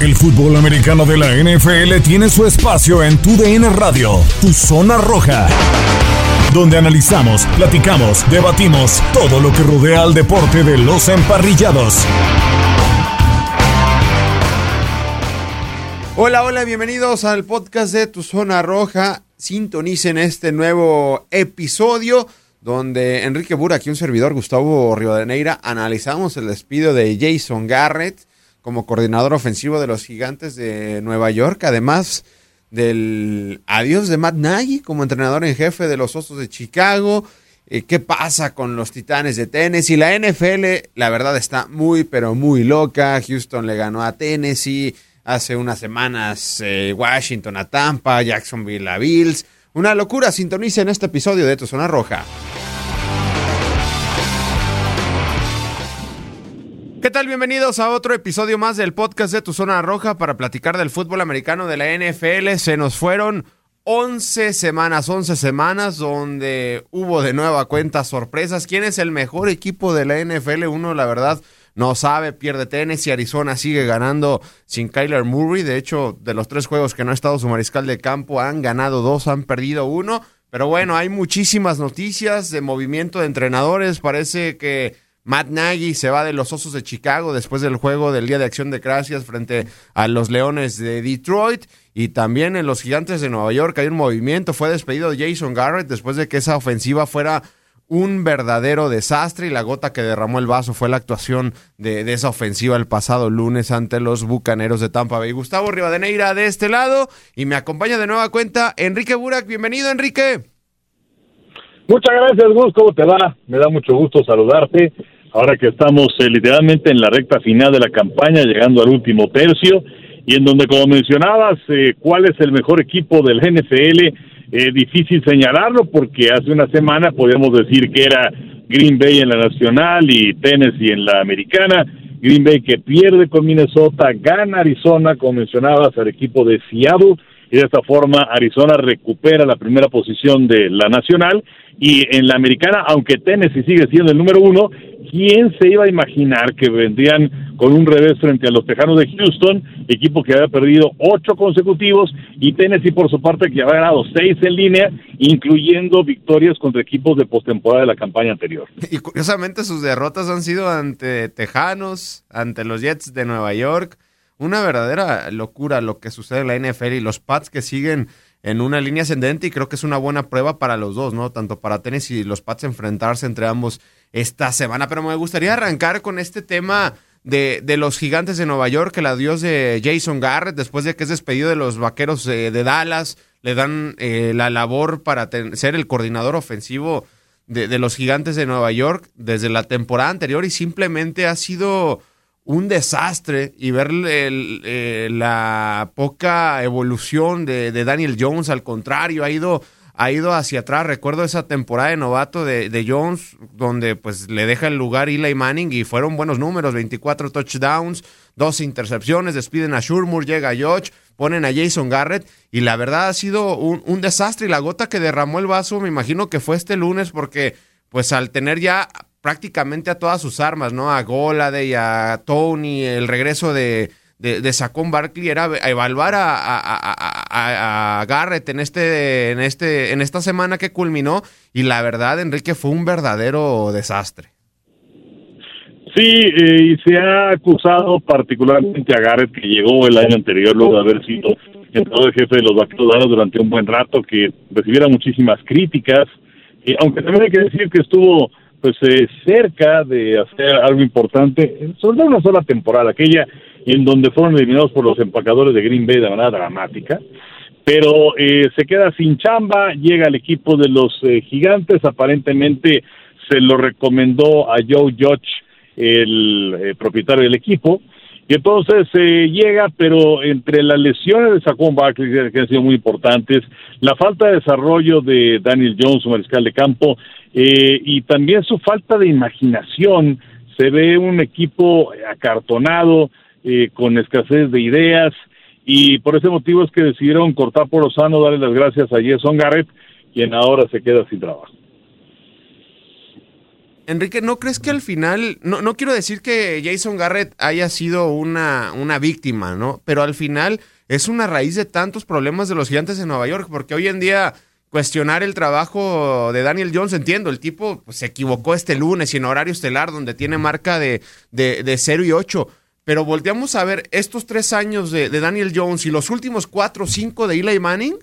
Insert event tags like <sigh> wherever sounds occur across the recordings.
El fútbol americano de la NFL tiene su espacio en Tu DN Radio, Tu Zona Roja, donde analizamos, platicamos, debatimos todo lo que rodea al deporte de los emparrillados. Hola, hola, bienvenidos al podcast de Tu Zona Roja. Sintonicen este nuevo episodio donde Enrique Burak y un servidor, Gustavo Rivadeneira, analizamos el despido de Jason Garrett como coordinador ofensivo de los Gigantes de Nueva York, además del adiós de Matt Nagy como entrenador en jefe de los Osos de Chicago. Eh, ¿Qué pasa con los Titanes de Tennessee? La NFL, la verdad, está muy, pero muy loca. Houston le ganó a Tennessee. Hace unas semanas eh, Washington a Tampa, Jacksonville a Bills. Una locura, sintoniza en este episodio de Tu Zona Roja. ¿Qué tal? Bienvenidos a otro episodio más del podcast de Tu Zona Roja para platicar del fútbol americano de la NFL. Se nos fueron 11 semanas, 11 semanas donde hubo de nueva cuenta sorpresas. ¿Quién es el mejor equipo de la NFL? Uno, la verdad, no sabe, pierde y Arizona sigue ganando sin Kyler Murray. De hecho, de los tres juegos que no ha estado su mariscal de campo, han ganado dos, han perdido uno. Pero bueno, hay muchísimas noticias de movimiento de entrenadores. Parece que Matt Nagy se va de los Osos de Chicago después del juego del Día de Acción de Gracias frente a los Leones de Detroit. Y también en los Gigantes de Nueva York hay un movimiento. Fue despedido Jason Garrett después de que esa ofensiva fuera un verdadero desastre y la gota que derramó el vaso fue la actuación de, esa ofensiva el pasado lunes ante los Bucaneros de Tampa Bay. Gustavo Rivadeneira de este lado y me acompaña de nueva cuenta Enrique Burak. Bienvenido, Enrique. Muchas gracias, Gus. ¿Cómo te va? Me da mucho gusto saludarte ahora que estamos eh, literalmente en la recta final de la campaña, llegando al último tercio, y en donde, como mencionabas, eh, cuál es el mejor equipo del NFL, eh, difícil señalarlo porque hace una semana podíamos decir que era Green Bay en la nacional y Tennessee en la americana. Green Bay que pierde con Minnesota, gana Arizona, como mencionabas, al equipo de Seattle y de esta forma Arizona recupera la primera posición de la nacional y en la americana, aunque Tennessee sigue siendo el número uno, ¿quién se iba a imaginar que vendrían con un revés frente a los Tejanos de Houston, equipo que había perdido ocho consecutivos, y Tennessee por su parte que había ganado seis en línea, incluyendo victorias contra equipos de postemporada de la campaña anterior. Y curiosamente sus derrotas han sido ante Tejanos, ante los Jets de Nueva York, una verdadera locura lo que sucede en la NFL y los Pats que siguen en una línea ascendente y creo que es una buena prueba para los dos, ¿no? Tanto para Tennessee y los Pats enfrentarse entre ambos esta semana. Pero me gustaría arrancar con este tema de, de los gigantes de Nueva York, el adiós de Jason Garrett después de que es despedido de los vaqueros de, Dallas. Le dan eh, la labor para ser el coordinador ofensivo de los gigantes de Nueva York desde la temporada anterior y simplemente ha sido un desastre y ver eh, la poca evolución de, Daniel Jones, al contrario, ha ido, ha ido hacia atrás. Recuerdo esa temporada de novato de, Jones, donde pues le deja el lugar Eli Manning y fueron buenos números, 24 touchdowns, dos intercepciones, despiden a Shurmur, llega a George, ponen a Jason Garrett y la verdad ha sido un, un desastre y la gota que derramó el vaso me imagino que fue este lunes porque pues al tener ya prácticamente a todas sus armas, ¿no? A Golade a Tony, el regreso de, de, Sacón Barkley era evaluar a, Garrett en este, en este, en esta semana que culminó, y la verdad, Enrique, fue un verdadero desastre. Sí, eh, y se ha acusado particularmente a Garrett, que llegó el año anterior, luego de haber sido entrenador jefe de los vaqueros durante un buen rato, que recibiera muchísimas críticas, y aunque también hay que decir que estuvo pues eh, cerca de hacer algo importante, sobre una sola temporada, aquella en donde fueron eliminados por los empacadores de Green Bay de manera dramática, pero eh, se queda sin chamba, llega al equipo de los eh, gigantes, aparentemente se lo recomendó a Joe Judge, el propietario del equipo, Y entonces eh, llega, pero entre las lesiones de Saquon Barkley, que han sido muy importantes, la falta de desarrollo de Daniel Jones, mariscal de campo, eh, y también su falta de imaginación, se ve un equipo acartonado, eh, con escasez de ideas, y por ese motivo es que decidieron cortar por Osano, darle las gracias a Jason Garrett, quien ahora se queda sin trabajo. Enrique, ¿no crees que al final, no, no quiero decir que Jason Garrett haya sido una, una víctima, ¿no? Pero al final es una raíz de tantos problemas de los gigantes de Nueva York, porque hoy en día cuestionar el trabajo de Daniel Jones, entiendo, el tipo pues, se equivocó este lunes y en horario estelar, donde tiene marca de, de, de 0 y 8. Pero volteamos a ver estos tres años de, de Daniel Jones y los últimos cuatro o cinco de Eli Manning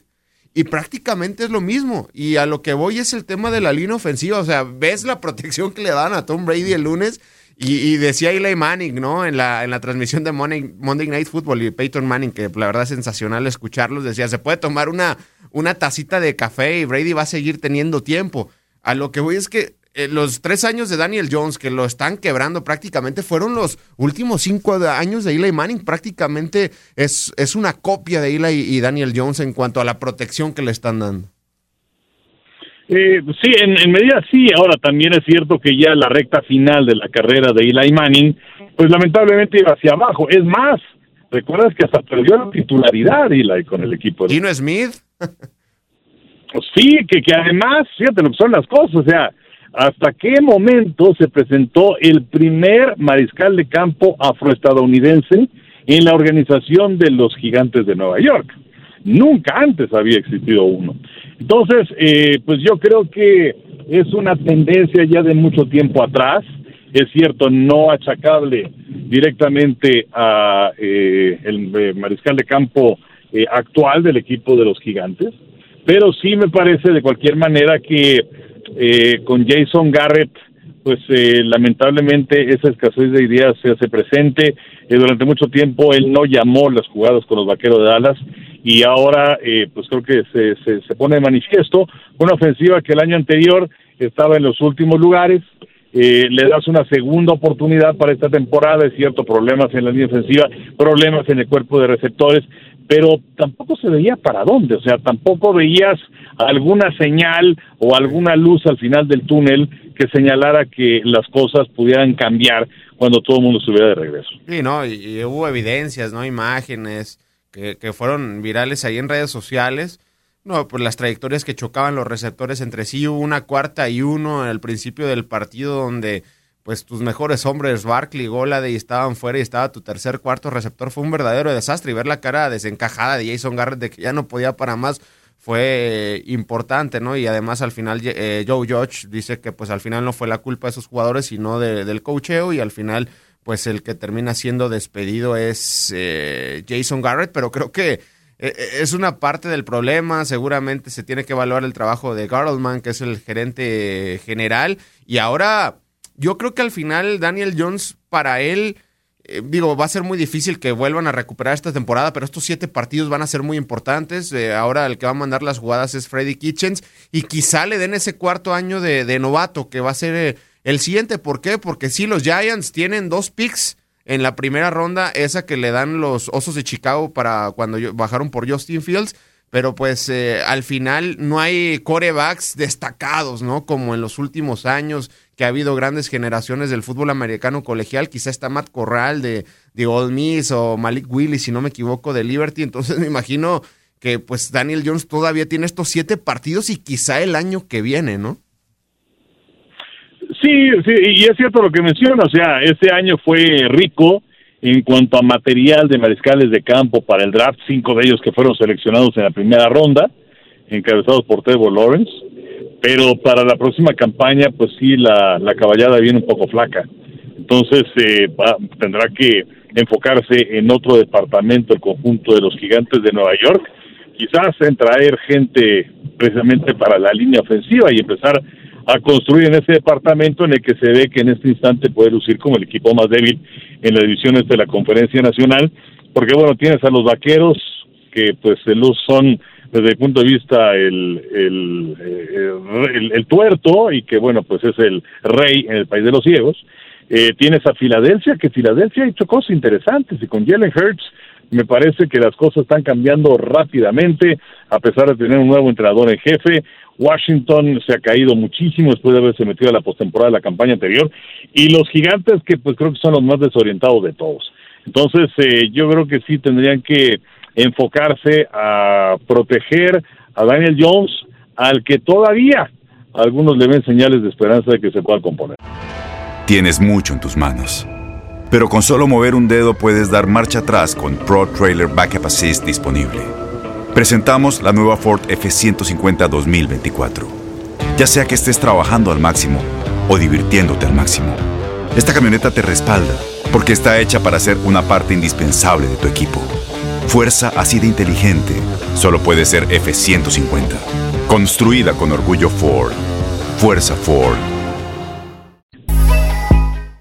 y prácticamente es lo mismo. Y a lo que voy es el tema de la línea ofensiva. O sea, ves la protección que le dan a Tom Brady el lunes. Y, decía Eli Manning, ¿no? En la, en la transmisión de Monday, Monday, Night Football y Peyton Manning, que la verdad es sensacional escucharlos, decía, se puede tomar una, una tacita de café y Brady va a seguir teniendo tiempo. A lo que voy es que eh, los tres años de Daniel Jones que lo están quebrando prácticamente fueron los últimos cinco años de Eli Manning. Prácticamente es, es una copia de Eli y Daniel Jones en cuanto a la protección que le están dando. Eh, sí, en, en, medida sí. Ahora también es cierto que ya la recta final de la carrera de Eli Manning, pues lamentablemente iba hacia abajo. Es más, recuerdas que hasta perdió la titularidad Eli con el equipo. De... Gino Smith. <laughs> sí, que, que además, fíjate lo que son las cosas. O sea, hasta qué momento se presentó el primer mariscal de campo afroestadounidense en la organización de los gigantes de Nueva York. Nunca antes había existido uno. Entonces, eh, pues yo creo que es una tendencia ya de mucho tiempo atrás. Es cierto, no achacable directamente a eh, el eh, mariscal de campo eh, actual del equipo de los gigantes, pero sí me parece de cualquier manera que eh, con Jason Garrett, pues eh, lamentablemente esa escasez de ideas se hace presente. Eh, durante mucho tiempo él no llamó las jugadas con los vaqueros de Dallas y ahora eh, pues creo que se, se, se, pone de manifiesto una ofensiva que el año anterior estaba en los últimos lugares. Eh, le das una segunda oportunidad para esta temporada, es cierto, problemas en la línea ofensiva, problemas en el cuerpo de receptores, pero tampoco se veía para dónde, o sea, tampoco veías alguna señal o alguna luz al final del túnel que señalara que las cosas pudieran cambiar cuando todo el mundo estuviera de regreso. Sí, no, y, hubo evidencias, ¿no? Imágenes que, que, fueron virales ahí en redes sociales. No, pues las trayectorias que chocaban los receptores entre sí, hubo una cuarta y uno al principio del partido donde pues tus mejores hombres, Barkley, Golade, estaban fuera y estaba tu tercer, cuarto receptor. Fue un verdadero desastre y ver la cara desencajada de Jason Garrett de que ya no podía para más fue importante, ¿no? Y además al final eh, Joe Judge dice que pues al final no fue la culpa de esos jugadores, sino de, del cocheo y al final pues el que termina siendo despedido es eh, Jason Garrett, pero creo que eh, es una parte del problema, seguramente se tiene que evaluar el trabajo de Gardelman, que es el gerente general, y ahora yo creo que al final Daniel Jones, para él, eh, digo, va a ser muy difícil que vuelvan a recuperar esta temporada, pero estos siete partidos van a ser muy importantes. Eh, ahora el que va a mandar las jugadas es Freddy Kitchens y quizá le den ese cuarto año de, novato que va a ser eh, el siguiente. ¿Por qué? Porque sí, los Giants tienen dos picks en la primera ronda, esa que le dan los Osos de Chicago para cuando bajaron por Justin Fields pero pues al final no hay corebacks destacados, ¿no? Como en los últimos años que ha habido grandes generaciones del fútbol americano colegial, quizá está Matt Corral de, de Old Miss o Malik Willis, si no me equivoco, de Liberty, entonces <laughs> me imagino que pues Daniel Jones todavía tiene estos siete partidos y quizá el año que viene, ¿no? Sí, sí, y es cierto lo que menciona, o sea, este año fue rico, en cuanto a material de mariscales de campo para el draft, cinco de ellos que fueron seleccionados en la primera ronda, encabezados por Trevor Lawrence, pero para la próxima campaña, pues sí, la, la caballada viene un poco flaca. Entonces eh, va, tendrá que enfocarse en otro departamento, el conjunto de los gigantes de Nueva York, quizás en traer gente precisamente para la línea ofensiva y empezar a construir en ese departamento en el que se ve que en este instante puede lucir como el equipo más débil en las divisiones de la Conferencia Nacional, porque bueno, tienes a los vaqueros que pues los son desde el punto de vista el, el, el, el tuerto y que bueno, pues es el rey en el país de los ciegos. Eh, tienes a Filadelfia, que Filadelfia ha hecho cosas interesantes y con Jalen Hurts me parece que las cosas están cambiando rápidamente a pesar de tener un nuevo entrenador en jefe. Washington se ha caído muchísimo después de haberse metido a la postemporada de la campaña anterior y los gigantes que pues creo que son los más desorientados de todos. Entonces eh, yo creo que sí tendrían que enfocarse a proteger a Daniel Jones, al que todavía algunos le ven señales de esperanza de que se pueda componer. Tienes mucho en tus manos, pero con solo mover un dedo puedes dar marcha atrás con Pro Trailer Backup Assist disponible. Presentamos la nueva Ford F150 2024. Ya sea que estés trabajando al máximo o divirtiéndote al máximo, esta camioneta te respalda porque está hecha para ser una parte indispensable de tu equipo. Fuerza así de inteligente solo puede ser F-150. Construida con orgullo Ford. Fuerza Ford.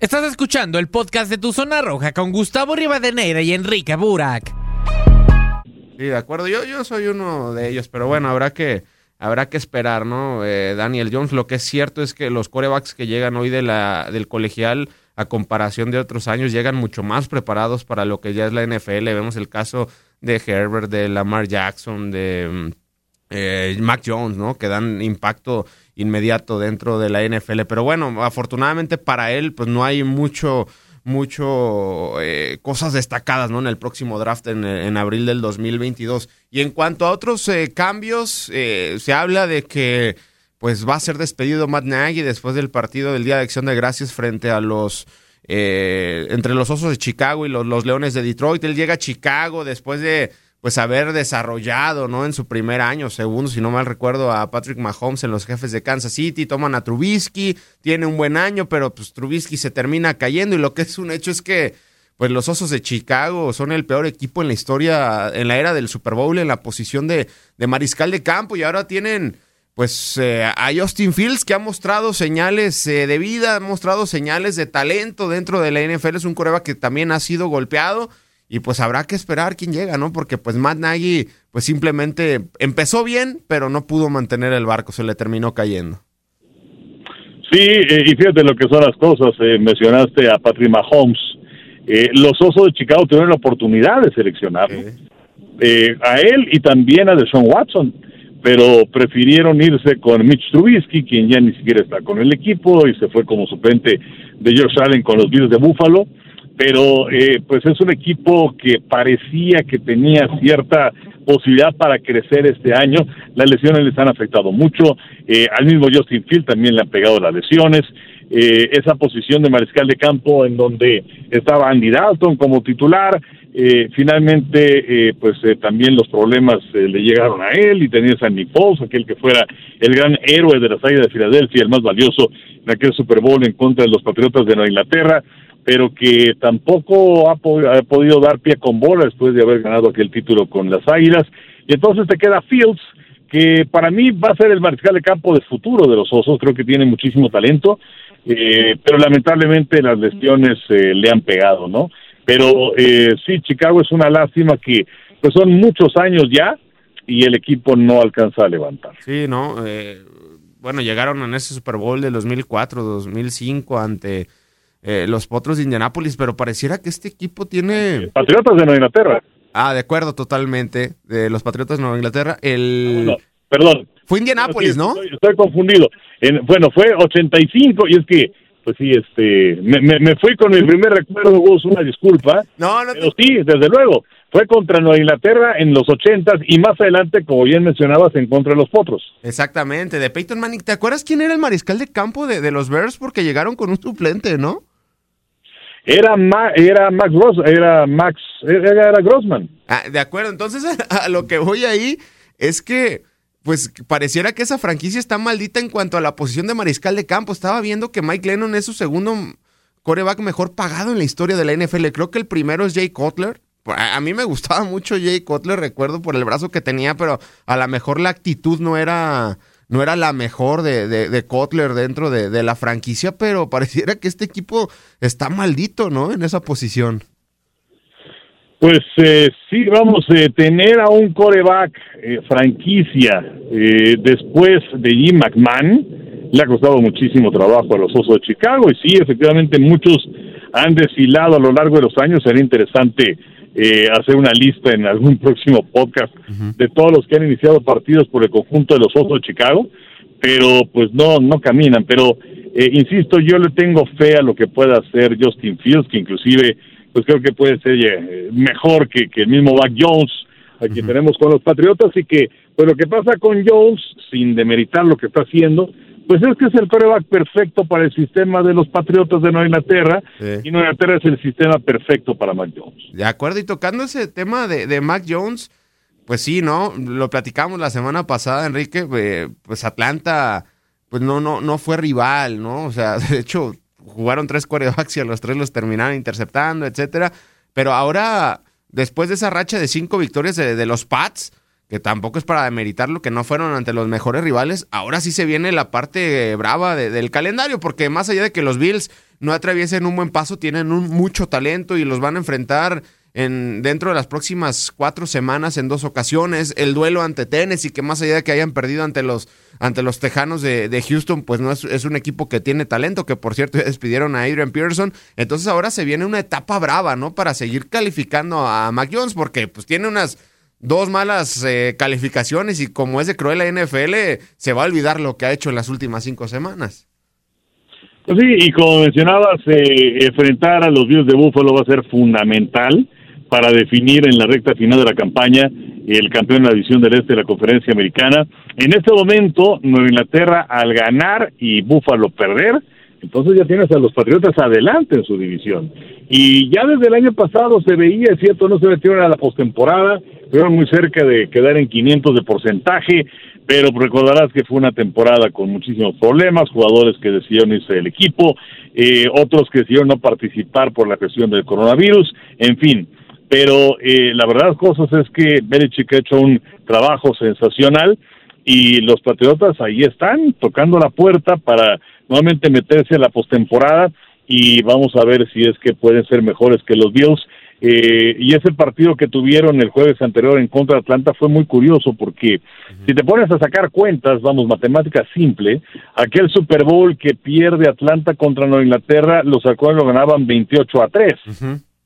Estás escuchando el podcast de Tu Zona Roja con Gustavo Rivadeneira y Enrique Burak. Sí, de acuerdo. Yo, yo soy uno de ellos, pero bueno, habrá que, habrá que esperar, ¿no? Eh, Daniel Jones, lo que es cierto es que los corebacks que llegan hoy de la, del colegial a comparación de otros años, llegan mucho más preparados para lo que ya es la NFL. Vemos el caso de Herbert, de Lamar Jackson, de mm, eh, Mac Jones, ¿no? Que dan impacto inmediato dentro de la NFL. Pero bueno, afortunadamente para él, pues no hay mucho mucho eh, cosas destacadas ¿no? en el próximo draft en, en, abril del 2022. Y en cuanto a otros eh, cambios, eh, se habla de que pues va a ser despedido Matt Nagy después del partido del Día de Acción de Gracias frente a los eh, entre los Osos de Chicago y los, los, Leones de Detroit. Él llega a Chicago después de pues haber desarrollado, ¿no? En su primer año, segundo, si no mal recuerdo, a Patrick Mahomes en los jefes de Kansas City, toman a Trubisky, tiene un buen año, pero pues Trubisky se termina cayendo y lo que es un hecho es que pues los Osos de Chicago son el peor equipo en la historia, en la era del Super Bowl, en la posición de, de mariscal de campo y ahora tienen pues eh, a Justin Fields que ha mostrado señales eh, de vida, ha mostrado señales de talento dentro de la NFL, es un coreba que también ha sido golpeado y pues habrá que esperar quién llega, ¿no? Porque pues Matt Nagy pues simplemente empezó bien, pero no pudo mantener el barco, se le terminó cayendo. Sí, eh, y fíjate lo que son las cosas, eh, mencionaste a Patrick Mahomes, eh, los Osos de Chicago tuvieron la oportunidad de seleccionarlo, a él y también a Deshaun Watson, pero prefirieron irse con Mitch Trubisky, quien ya ni siquiera está con el equipo y se fue como suplente de George Allen con los Bills de Buffalo pero eh, pues es un equipo que parecía que tenía cierta posibilidad para crecer este año. Las lesiones les han afectado mucho. Eh, al mismo Justin Field también le han pegado las lesiones. Eh, esa posición de mariscal de campo en donde estaba Andy Dalton como titular. Eh, finalmente, eh, pues eh, también los problemas eh, le llegaron a él y tenías a Nick Foles, aquel que fuera el gran héroe de las Águilas de Filadelfia, el más valioso en aquel Super Bowl en contra de los Patriotas de Nueva Inglaterra pero que tampoco ha, ha, podido dar pie con bola después de haber ganado aquel título con las Águilas. Y entonces te queda Fields, que para mí va a ser el mariscal de campo de futuro de los Osos, creo que tiene muchísimo talento, eh, pero lamentablemente las lesiones eh, le han pegado, ¿no? Pero eh, sí, Chicago es una lástima que pues son muchos años ya y el equipo no alcanza a levantar. Sí, ¿no? Eh, bueno, llegaron en ese Super Bowl de 2004, 2005 ante eh, los Potros de Indianápolis, pero pareciera que este equipo tiene... Patriotas de Nueva Inglaterra. Ah, de acuerdo, totalmente. De los Patriotas de Nueva Inglaterra. El... No, no, perdón. Fue Indianápolis, ¿no? Estoy, estoy confundido. En, bueno, fue 85 y es que, pues sí, este, me, me, me fui con mi primer recuerdo, Gus, una disculpa. No, no. Pero sí, desde luego. Fue contra Nueva Inglaterra en los ochentas y más adelante, como bien mencionabas, en contra de los Potros. Exactamente, de Peyton Manning. ¿Te acuerdas quién era el mariscal de campo de, de los Bears? Porque llegaron con un suplente, ¿no? Era, Ma, era Max Ross, era Max, era, era Grossman. Ah, de acuerdo, entonces a, <laughs> a, lo que voy ahí es que, pues pareciera que esa franquicia está maldita en cuanto a la posición de mariscal de campo. Estaba viendo que Mike Lennon es su segundo coreback mejor pagado en la historia de la NFL. Creo que el primero es Jay Cutler. A, mí me gustaba mucho Jay Cutler, recuerdo por el brazo que tenía, pero a lo mejor la actitud no era no era la mejor de, de, Kotler dentro de, de, la franquicia, pero pareciera que este equipo está maldito, ¿no? En esa posición. Pues eh, sí, vamos a eh, tener a un coreback eh, franquicia eh, después de Jim McMahon. le ha costado muchísimo trabajo a los Osos de Chicago y sí, efectivamente muchos han desfilado a lo largo de los años. Sería interesante eh, hacer una lista en algún <laughs> próximo podcast de todos los que han iniciado partidos por el conjunto de los Osos de Chicago, pero pues no, no caminan. Pero eh, insisto, yo le tengo fe a lo que pueda hacer Justin Fields, que inclusive pues creo que puede ser eh, mejor que, que el mismo Mac Jones, aquí tenemos con los Patriotas, y que pues lo que pasa con Jones, sin demeritar lo que está haciendo, pues es que es el prueba perfecto para el sistema de los Patriotas de Nueva Inglaterra y Nueva Inglaterra es el sistema perfecto para Mac Jones. De acuerdo, y tocando ese tema de, de Mac Jones, pues sí, ¿no? Lo platicamos la semana pasada, Enrique, eh, pues Atlanta, pues no, no, no fue rival, ¿no? O sea, <laughs> de hecho, jugaron tres quarterbacks y a los tres los terminaron interceptando, etcétera. Pero ahora, después de esa racha de cinco victorias de, los Pats, que tampoco es para demeritar lo que no fueron ante los mejores rivales, ahora sí se viene la parte brava del calendario, porque más allá de que los Bills no atraviesen un buen paso, tienen mucho talento y los van a enfrentar en, dentro de las próximas cuatro semanas en dos ocasiones. El duelo ante Tennessee, que más allá de que hayan perdido ante los, ante los Tejanos de, Houston, pues no es, un equipo que tiene talento, que por cierto ya despidieron a Adrian Pearson. Entonces ahora se viene una etapa brava, ¿no? Para seguir calificando a Mac Jones, porque pues tiene unas dos malas eh, calificaciones y como es de cruel la NFL, se va a olvidar lo que ha hecho en las últimas cinco semanas. Pues sí, y como mencionabas, eh, enfrentar a los Bills de Buffalo va a ser fundamental para definir en la recta final de la campaña el campeón de la división del este de la conferencia americana. En este momento, Nueva Inglaterra al ganar y Búfalo perder, entonces ya tienes a los Patriotas adelante en su división. Y ya desde el año pasado se veía, es cierto, no se metieron a la postemporada, estuvieron muy cerca de quedar en 500 de porcentaje, pero recordarás que fue una temporada con muchísimos problemas, jugadores que decidieron irse del equipo, eh, otros que decidieron no participar por la cuestión del coronavirus, en fin pero eh, la verdad cosas es que Belichick ha hecho un trabajo sensacional y los Patriotas ahí están tocando la puerta para nuevamente meterse a la postemporada y vamos a ver si es que pueden ser mejores que los Bills. Eh, y ese partido que tuvieron el jueves anterior en contra de Atlanta fue muy curioso porque si te pones a sacar cuentas, vamos, matemática simple, aquel Super Bowl que pierde Atlanta contra Nueva Inglaterra, los halcones lo ganaban 28 a 3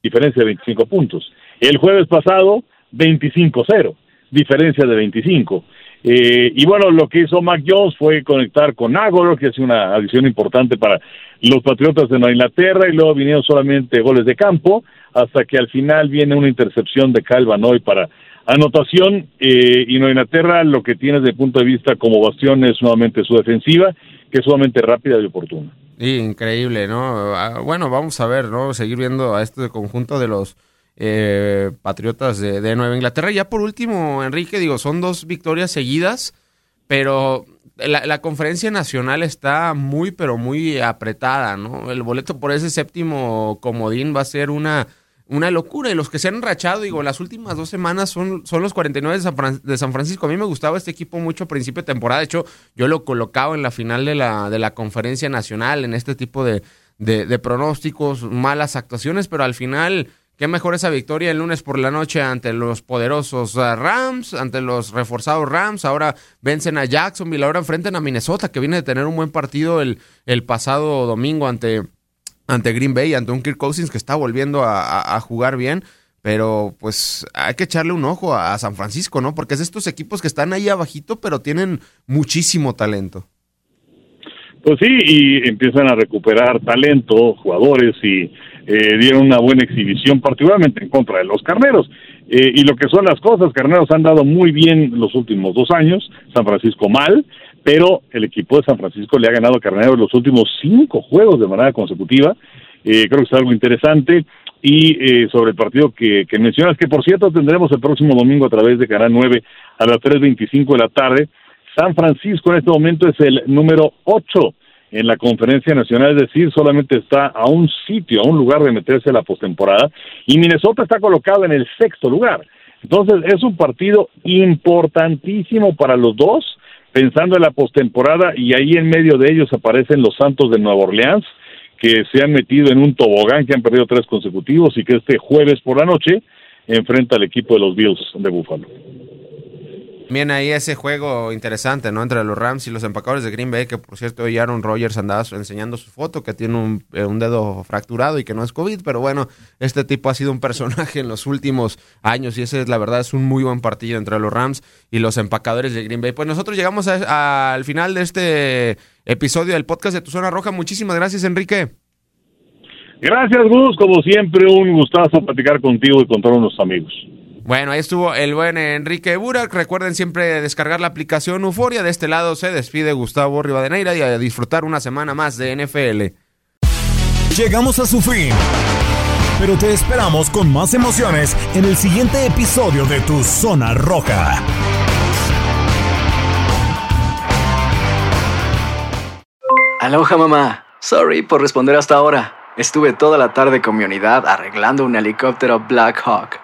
diferencia de 25 puntos. El jueves pasado, 25-0, diferencia de 25. Eh, y bueno, lo que hizo Mac Jones fue conectar con Agoro, que es una adición importante para los Patriotas de Nueva Inglaterra, y luego vinieron solamente goles de campo, hasta que al final viene una intercepción de Calvanoy para anotación, eh, y Nueva Inglaterra lo que tiene desde el punto de vista como bastión es nuevamente su defensiva, que es sumamente rápida y oportuna. Increíble, ¿no? Ah, bueno, vamos a ver, ¿no? Seguir viendo a este conjunto de los eh, Patriotas de, Nueva Inglaterra. Ya por último, Enrique, digo, son dos victorias seguidas, pero la, la, conferencia nacional está muy, pero muy apretada, ¿no? El boleto por ese séptimo comodín va a ser una una locura. Y los que se han enrachado, digo, las últimas dos semanas son, son los 49 de San, de San Francisco. A mí me gustaba este equipo mucho a principio de temporada. De hecho, yo lo colocaba en la final de la, de la conferencia nacional, en este tipo de, de, pronósticos, malas actuaciones, pero al final, qué mejor esa victoria el lunes por la noche ante los poderosos uh, Rams, ante los reforzados Rams. Ahora vencen a Jacksonville, ahora enfrentan a Minnesota, que viene de tener un buen partido el, el pasado domingo ante ante Green Bay, ante un Kirk Cousins que está volviendo a, jugar bien. Pero pues hay que echarle un ojo a, San Francisco, ¿no? Porque es estos equipos que están ahí abajito, pero tienen muchísimo talento. Pues sí, y empiezan a recuperar talento, jugadores, y eh, dieron una buena exhibición, particularmente en contra de los carneros. Eh, y lo que son las cosas, carneros han dado muy bien los últimos dos años, San Francisco mal, pero el equipo de San Francisco le ha ganado a Carneros los últimos cinco juegos de manera consecutiva. Eh, creo que es algo interesante. Y eh, sobre el partido que, mencionas, que por cierto tendremos el próximo domingo a través de Canal 9 a las 3.25 de la tarde. San Francisco en este momento es el número 8 en la conferencia nacional, es decir, solamente está a un sitio, a un lugar de meterse a la postemporada, y Minnesota está colocado en el sexto lugar. Entonces es un partido importantísimo para los dos, pensando en la postemporada y ahí en medio de ellos aparecen los Santos de Nueva Orleans que se han metido en un tobogán que han perdido tres consecutivos y que este jueves por la noche enfrenta al equipo de los Bills de Buffalo. Viene ahí ese juego interesante, ¿no? Entre los Rams y los empacadores de Green Bay, que por cierto hoy Aaron Rodgers andaba enseñando su foto, que tiene un, eh, un, dedo fracturado y que no es COVID, pero bueno, este tipo ha sido un personaje en los últimos años y ese es la verdad, es un muy buen partido entre los Rams y los empacadores de Green Bay. Pues nosotros llegamos al final de este episodio del podcast de Tu Zona Roja. Muchísimas gracias, Enrique. Gracias, Gus. Como siempre, un gustazo platicar contigo y con todos nuestros amigos. Bueno, ahí estuvo el buen Enrique Burak. Recuerden siempre descargar la aplicación Euforia. De este lado se despide Gustavo Rivadeneira y a disfrutar una semana más de NFL. Llegamos a su fin. Pero te esperamos con más emociones en el siguiente episodio de Tu Zona Roja. Aloha mamá. Sorry por responder hasta ahora. Estuve toda la tarde con mi unidad arreglando un helicóptero Black Hawk.